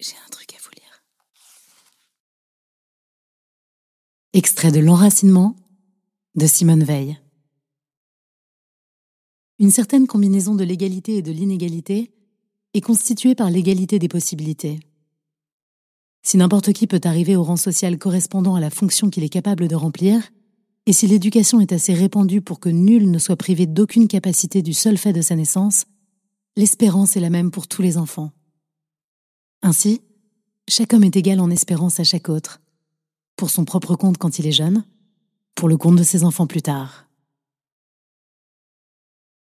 J'ai un truc à vous lire. Extrait de L'enracinement de Simone Veil. Une certaine combinaison de l'égalité et de l'inégalité est constituée par l'égalité des possibilités. Si n'importe qui peut arriver au rang social correspondant à la fonction qu'il est capable de remplir, et si l'éducation est assez répandue pour que nul ne soit privé d'aucune capacité du seul fait de sa naissance, l'espérance est la même pour tous les enfants. Ainsi, chaque homme est égal en espérance à chaque autre, pour son propre compte quand il est jeune, pour le compte de ses enfants plus tard.